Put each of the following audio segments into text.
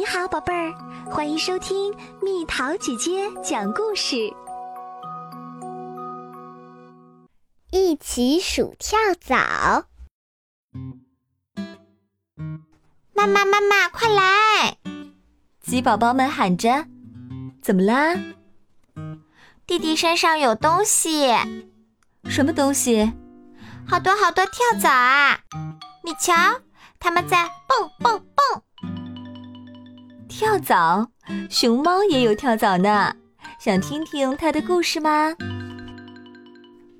你好，宝贝儿，欢迎收听蜜桃姐姐讲故事。一起数跳蚤。妈妈，妈妈，快来！鸡宝宝们喊着：“怎么啦？”弟弟身上有东西。什么东西？好多好多跳蚤啊！你瞧，它们在蹦蹦蹦。跳蚤，熊猫也有跳蚤呢。想听听它的故事吗？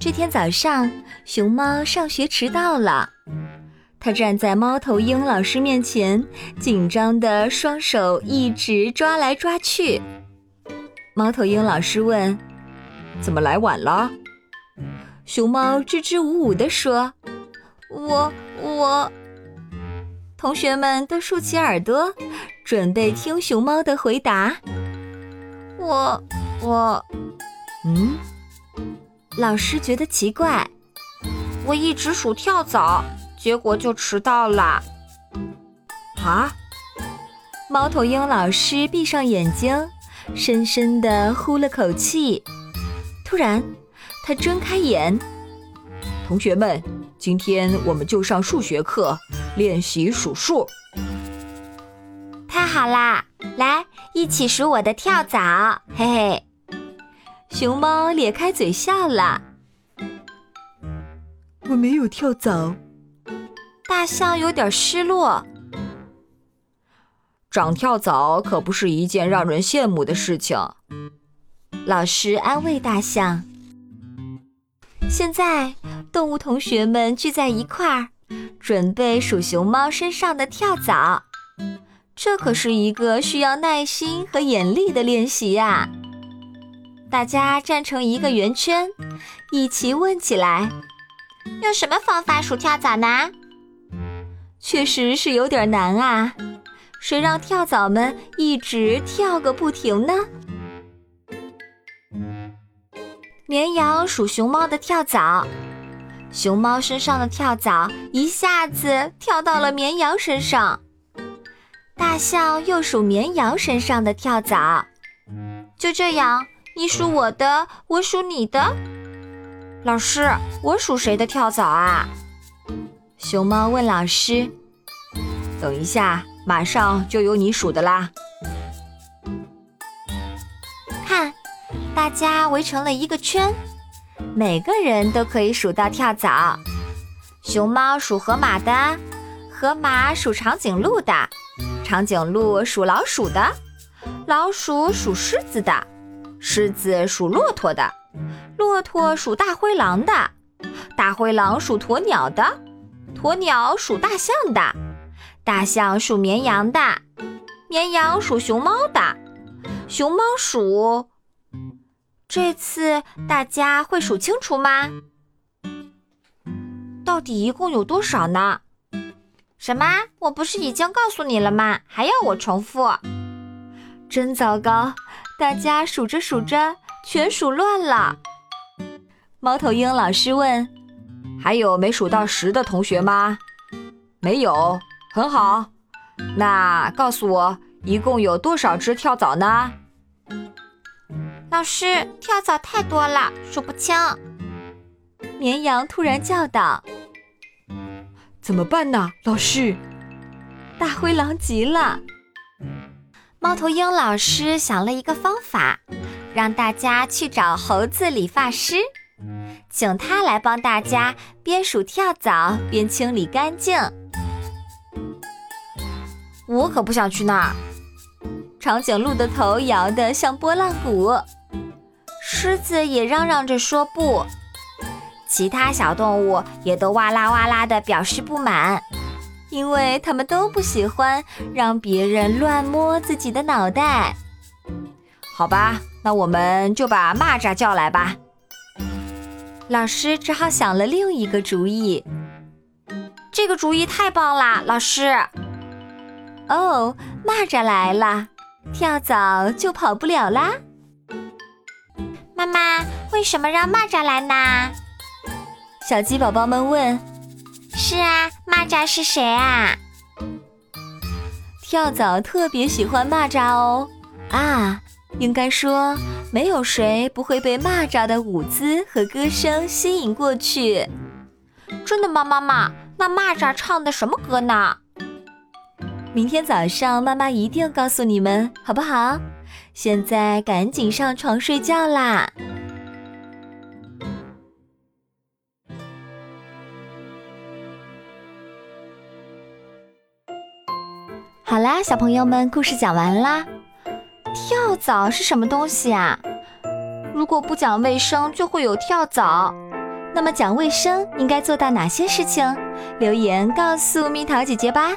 这天早上，熊猫上学迟到了。它站在猫头鹰老师面前，紧张的双手一直抓来抓去。猫头鹰老师问：“怎么来晚了？”熊猫支支吾吾地说：“我我……”同学们都竖起耳朵，准备听熊猫的回答。我我……嗯？老师觉得奇怪。我一直数跳蚤。结果就迟到了。啊！猫头鹰老师闭上眼睛，深深的呼了口气。突然，他睁开眼。同学们，今天我们就上数学课，练习数数。太好啦！来，一起数我的跳蚤。嘿嘿，熊猫咧开嘴笑了。我没有跳蚤。大象有点失落。长跳蚤可不是一件让人羡慕的事情。老师安慰大象。现在，动物同学们聚在一块儿，准备数熊猫身上的跳蚤。这可是一个需要耐心和眼力的练习呀！大家站成一个圆圈，一起问起来：用什么方法数跳蚤呢？确实是有点难啊！谁让跳蚤们一直跳个不停呢？绵羊数熊猫的跳蚤，熊猫身上的跳蚤一下子跳到了绵羊身上。大象又数绵羊身上的跳蚤，就这样，你数我的，我数你的。老师，我数谁的跳蚤啊？熊猫问老师：“等一下，马上就有你数的啦！”大家围成了一个圈，每个人都可以数到跳蚤。熊猫数河马的，河马数长颈鹿的，长颈鹿数老鼠的，老鼠数狮子的，狮子数骆驼的，骆驼数大灰狼的，大灰狼数鸵鸟的。鸵鸟数大象的，大象数绵羊的，绵羊数熊猫的，熊猫数……这次大家会数清楚吗？到底一共有多少呢？什么？我不是已经告诉你了吗？还要我重复？真糟糕！大家数着数着全数乱了。猫头鹰老师问。还有没数到十的同学吗？没有，很好。那告诉我，一共有多少只跳蚤呢？老师，跳蚤太多了，数不清。绵羊突然叫道：“怎么办呢？”老师，大灰狼急了。猫头鹰老师想了一个方法，让大家去找猴子理发师。请他来帮大家边数跳蚤边清理干净。我可不想去那儿。长颈鹿的头摇得像拨浪鼓，狮子也嚷嚷着说不。其他小动物也都哇啦哇啦的表示不满，因为他们都不喜欢让别人乱摸自己的脑袋。好吧，那我们就把蚂蚱叫来吧。老师只好想了另一个主意。这个主意太棒啦，老师！哦，蚂蚱来了，跳蚤就跑不了啦。妈妈，为什么让蚂蚱来呢？小鸡宝宝们问。是啊，蚂蚱是谁啊？跳蚤特别喜欢蚂蚱哦。啊，应该说，没有谁不会被蚂蚱的舞姿和歌声吸引过去。真的吗，妈妈？那蚂蚱唱的什么歌呢？明天早上妈妈一定告诉你们，好不好？现在赶紧上床睡觉啦！好啦，小朋友们，故事讲完啦。跳蚤是什么东西啊？如果不讲卫生，就会有跳蚤。那么讲卫生应该做到哪些事情？留言告诉蜜桃姐姐吧。